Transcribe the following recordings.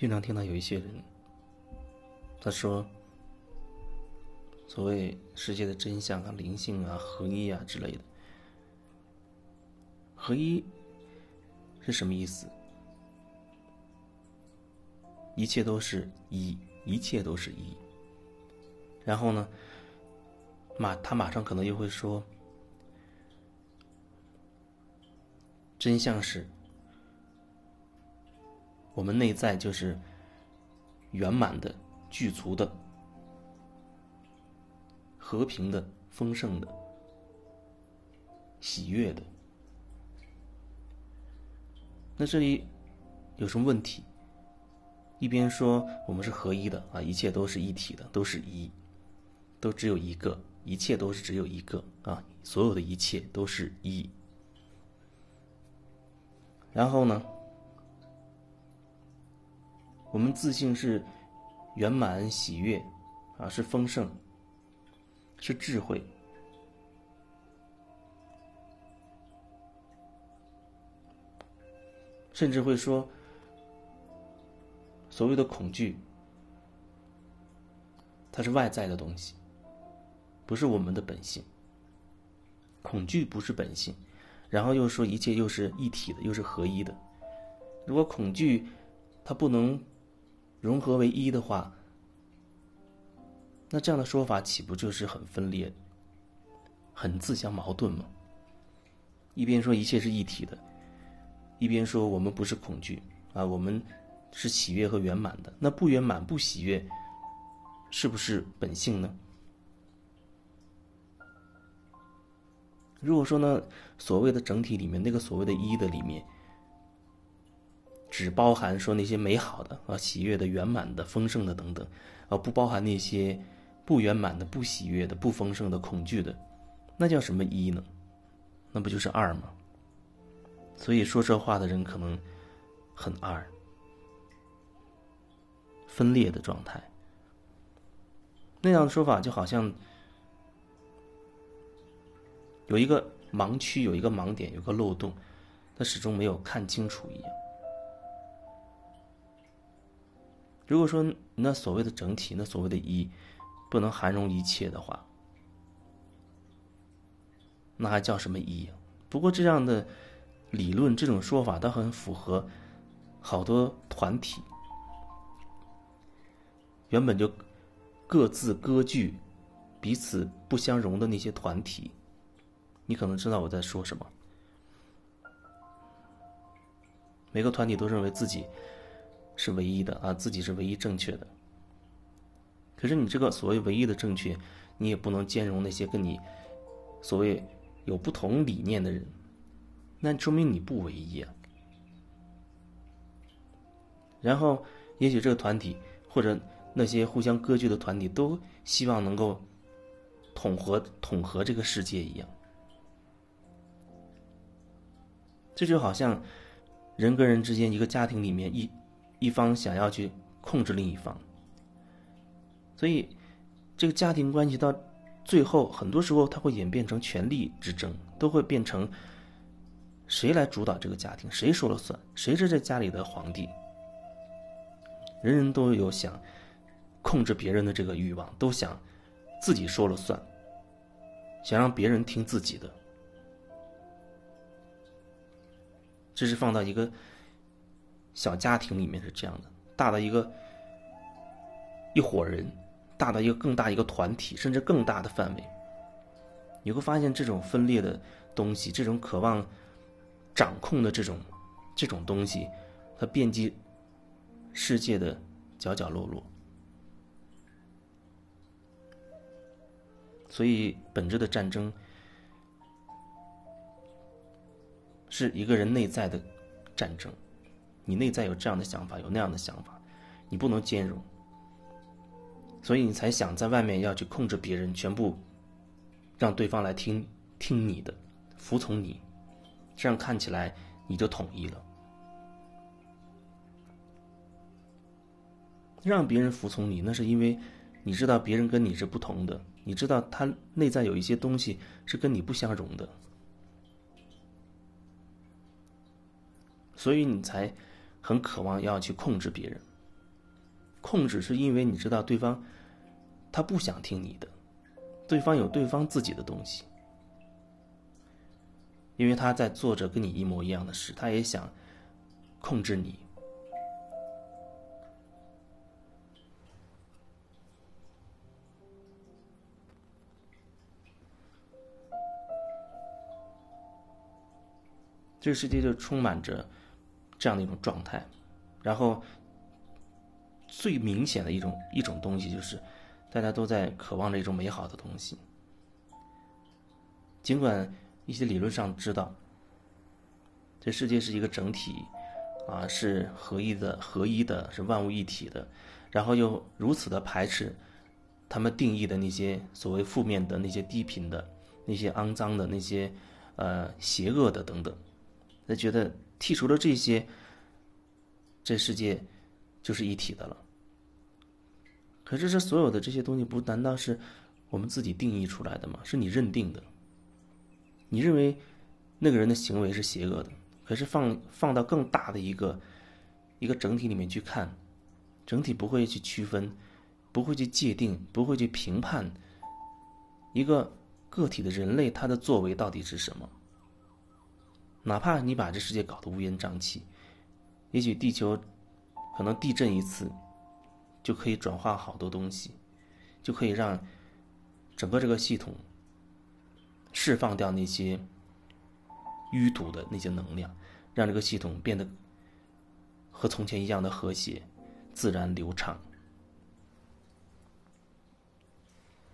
经常听到有一些人，他说，所谓世界的真相啊、灵性啊、合一啊之类的，合一是什么意思？一切都是一，一切都是一。然后呢，马他马上可能又会说，真相是。我们内在就是圆满的、具足的、和平的、丰盛的、喜悦的。那这里有什么问题？一边说我们是合一的啊，一切都是一体的，都是一，都只有一个，一切都是只有一个啊，所有的一切都是一。然后呢？我们自信是圆满喜悦，啊，是丰盛，是智慧，甚至会说，所谓的恐惧，它是外在的东西，不是我们的本性。恐惧不是本性，然后又说一切又是一体的，又是合一的。如果恐惧，它不能。融合为一的话，那这样的说法岂不就是很分裂、很自相矛盾吗？一边说一切是一体的，一边说我们不是恐惧啊，我们是喜悦和圆满的。那不圆满、不喜悦，是不是本性呢？如果说呢，所谓的整体里面那个所谓的一的里面。只包含说那些美好的啊、喜悦的、圆满的、丰盛的等等，啊不包含那些不圆满的、不喜悦的、不丰盛的、恐惧的，那叫什么一呢？那不就是二吗？所以说这话的人可能很二，分裂的状态。那样的说法就好像有一个盲区，有一个盲点，有个漏洞，他始终没有看清楚一样。如果说那所谓的整体，那所谓的“一”，不能含容一切的话，那还叫什么“一”？不过这样的理论、这种说法，它很符合好多团体原本就各自割据、彼此不相容的那些团体。你可能知道我在说什么。每个团体都认为自己。是唯一的啊，自己是唯一正确的。可是你这个所谓唯一的正确，你也不能兼容那些跟你所谓有不同理念的人，那说明你不唯一啊。然后，也许这个团体或者那些互相割据的团体，都希望能够统合统合这个世界一样。这就好像人跟人之间，一个家庭里面一。一方想要去控制另一方，所以这个家庭关系到最后，很多时候它会演变成权力之争，都会变成谁来主导这个家庭，谁说了算，谁是这家里的皇帝。人人都有想控制别人的这个欲望，都想自己说了算，想让别人听自己的。这是放到一个。小家庭里面是这样的，大的一个一伙人，大的一个更大一个团体，甚至更大的范围，你会发现这种分裂的东西，这种渴望掌控的这种这种东西，它遍及世界的角角落落。所以，本质的战争是一个人内在的战争。你内在有这样的想法，有那样的想法，你不能兼容，所以你才想在外面要去控制别人，全部让对方来听听你的，服从你，这样看起来你就统一了。让别人服从你，那是因为你知道别人跟你是不同的，你知道他内在有一些东西是跟你不相容的，所以你才。很渴望要去控制别人，控制是因为你知道对方他不想听你的，对方有对方自己的东西，因为他在做着跟你一模一样的事，他也想控制你。这个世界就充满着这样的一种状态，然后最明显的一种一种东西就是，大家都在渴望着一种美好的东西。尽管一些理论上知道，这世界是一个整体，啊，是合一的、合一的，是万物一体的，然后又如此的排斥他们定义的那些所谓负面的、那些低频的、那些肮脏的、那些呃邪恶的等等。他觉得剔除了这些，这世界就是一体的了。可是这所有的这些东西，不难道是我们自己定义出来的吗？是你认定的。你认为那个人的行为是邪恶的，可是放放到更大的一个一个整体里面去看，整体不会去区分，不会去界定，不会去评判一个个体的人类他的作为到底是什么。哪怕你把这世界搞得乌烟瘴气，也许地球可能地震一次就可以转化好多东西，就可以让整个这个系统释放掉那些淤堵的那些能量，让这个系统变得和从前一样的和谐、自然流畅。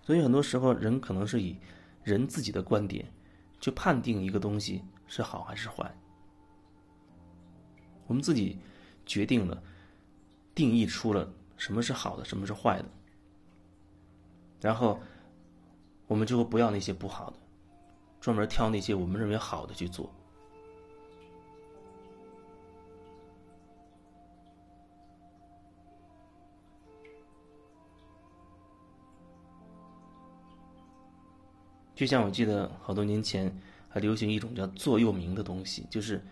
所以很多时候，人可能是以人自己的观点去判定一个东西。是好还是坏？我们自己决定了，定义出了什么是好的，什么是坏的，然后我们就会不要那些不好的，专门挑那些我们认为好的去做。就像我记得好多年前。还流行一种叫座右铭的东西，就是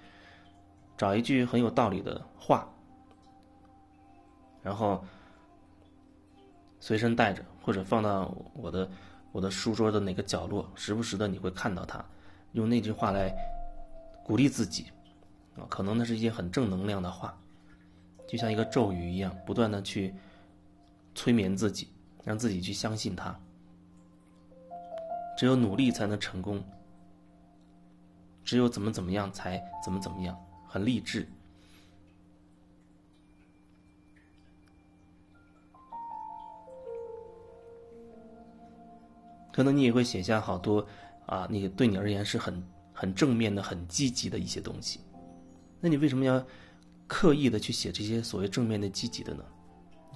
找一句很有道理的话，然后随身带着，或者放到我的我的书桌的哪个角落，时不时的你会看到它，用那句话来鼓励自己啊，可能那是一些很正能量的话，就像一个咒语一样，不断的去催眠自己，让自己去相信它。只有努力才能成功。只有怎么怎么样才怎么怎么样，很励志。可能你也会写下好多啊，那个对你而言是很很正面的、很积极的一些东西。那你为什么要刻意的去写这些所谓正面的、积极的呢？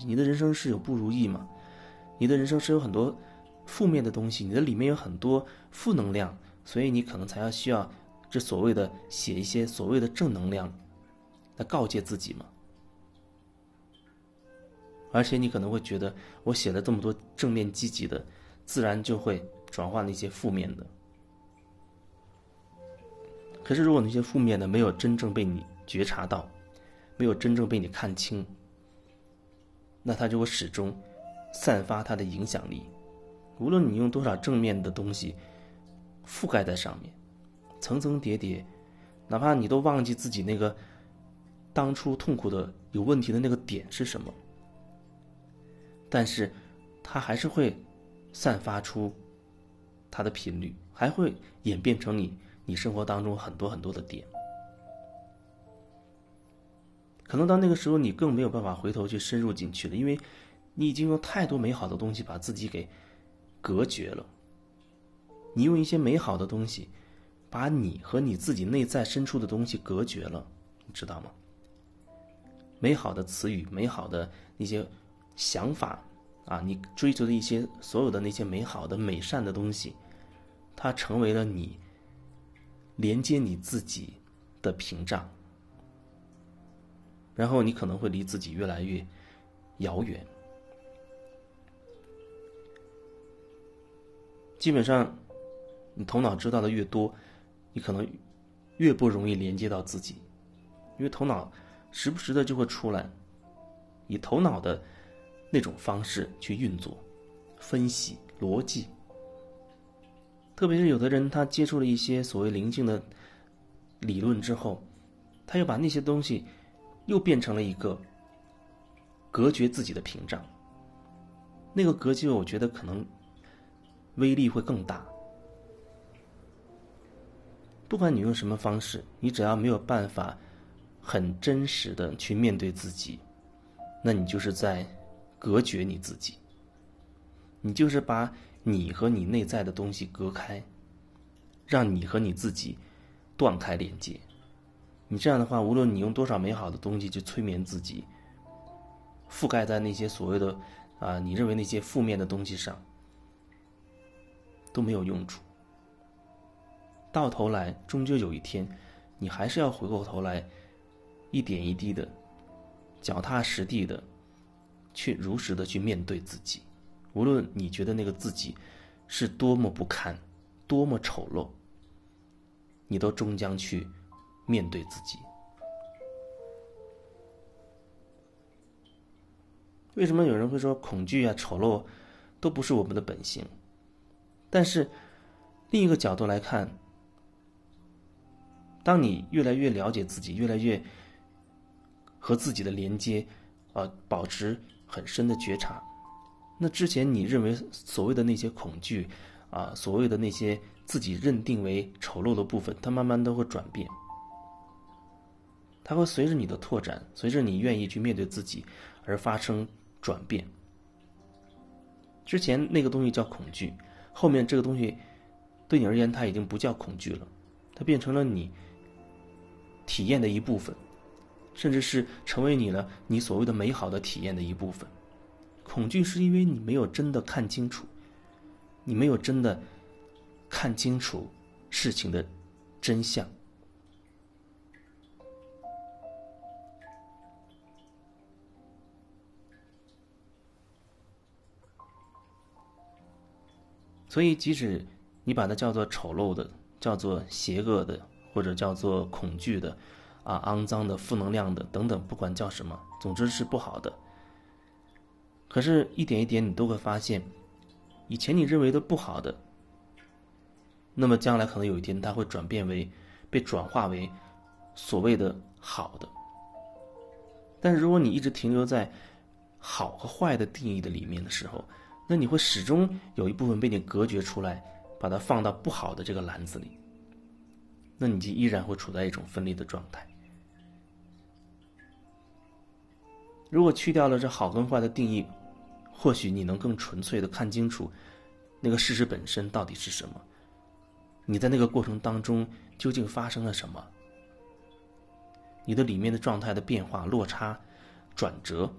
你的人生是有不如意吗？你的人生是有很多负面的东西，你的里面有很多负能量，所以你可能才要需要。这所谓的写一些所谓的正能量，来告诫自己嘛。而且你可能会觉得，我写了这么多正面积极的，自然就会转化那些负面的。可是如果那些负面的没有真正被你觉察到，没有真正被你看清，那它就会始终散发它的影响力。无论你用多少正面的东西覆盖在上面。层层叠叠，哪怕你都忘记自己那个当初痛苦的有问题的那个点是什么，但是它还是会散发出它的频率，还会演变成你你生活当中很多很多的点。可能到那个时候，你更没有办法回头去深入进去了，因为你已经用太多美好的东西把自己给隔绝了。你用一些美好的东西。把你和你自己内在深处的东西隔绝了，你知道吗？美好的词语、美好的那些想法啊，你追求的一些所有的那些美好的、美善的东西，它成为了你连接你自己的屏障，然后你可能会离自己越来越遥远。基本上，你头脑知道的越多。你可能越不容易连接到自己，因为头脑时不时的就会出来，以头脑的那种方式去运作、分析、逻辑。特别是有的人，他接触了一些所谓灵性的理论之后，他又把那些东西又变成了一个隔绝自己的屏障。那个隔绝，我觉得可能威力会更大。不管你用什么方式，你只要没有办法很真实的去面对自己，那你就是在隔绝你自己。你就是把你和你内在的东西隔开，让你和你自己断开连接。你这样的话，无论你用多少美好的东西去催眠自己，覆盖在那些所谓的啊你认为那些负面的东西上，都没有用处。到头来，终究有一天，你还是要回过头来，一点一滴的，脚踏实地的，去如实的去面对自己。无论你觉得那个自己是多么不堪、多么丑陋，你都终将去面对自己。为什么有人会说恐惧啊、丑陋都不是我们的本性？但是另一个角度来看。当你越来越了解自己，越来越和自己的连接，啊，保持很深的觉察，那之前你认为所谓的那些恐惧，啊，所谓的那些自己认定为丑陋的部分，它慢慢都会转变，它会随着你的拓展，随着你愿意去面对自己而发生转变。之前那个东西叫恐惧，后面这个东西对你而言，它已经不叫恐惧了，它变成了你。体验的一部分，甚至是成为你了你所谓的美好的体验的一部分。恐惧是因为你没有真的看清楚，你没有真的看清楚事情的真相。所以，即使你把它叫做丑陋的，叫做邪恶的。或者叫做恐惧的，啊，肮脏的、负能量的等等，不管叫什么，总之是不好的。可是，一点一点，你都会发现，以前你认为的不好的，那么将来可能有一天，它会转变为被转化为所谓的好的。但是，如果你一直停留在好和坏的定义的里面的时候，那你会始终有一部分被你隔绝出来，把它放到不好的这个篮子里。那你就依然会处在一种分裂的状态。如果去掉了这好跟坏的定义，或许你能更纯粹的看清楚那个事实本身到底是什么。你在那个过程当中究竟发生了什么？你的里面的状态的变化、落差、转折，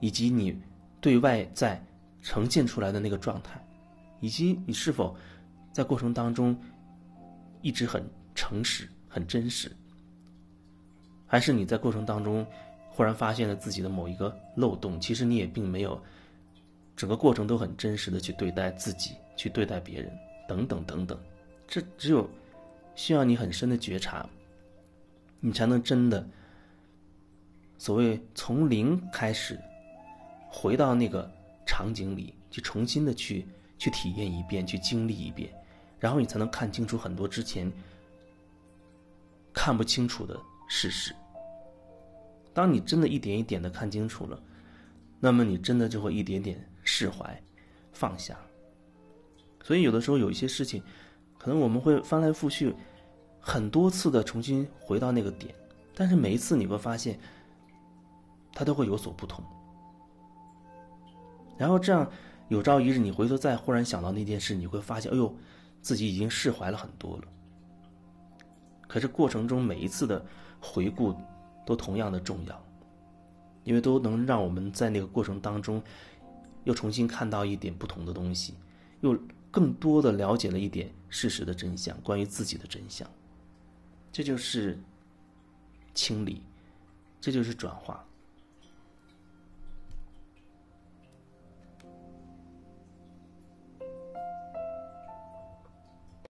以及你对外在呈现出来的那个状态，以及你是否在过程当中一直很。诚实很真实，还是你在过程当中忽然发现了自己的某一个漏洞？其实你也并没有，整个过程都很真实的去对待自己，去对待别人，等等等等。这只有需要你很深的觉察，你才能真的所谓从零开始回到那个场景里，去重新的去去体验一遍，去经历一遍，然后你才能看清楚很多之前。看不清楚的事实。当你真的一点一点的看清楚了，那么你真的就会一点点释怀、放下。所以有的时候有一些事情，可能我们会翻来覆去很多次的重新回到那个点，但是每一次你会发现，它都会有所不同。然后这样有朝一日你回头再忽然想到那件事，你会发现，哎呦，自己已经释怀了很多了。可是过程中每一次的回顾都同样的重要，因为都能让我们在那个过程当中又重新看到一点不同的东西，又更多的了解了一点事实的真相，关于自己的真相。这就是清理，这就是转化。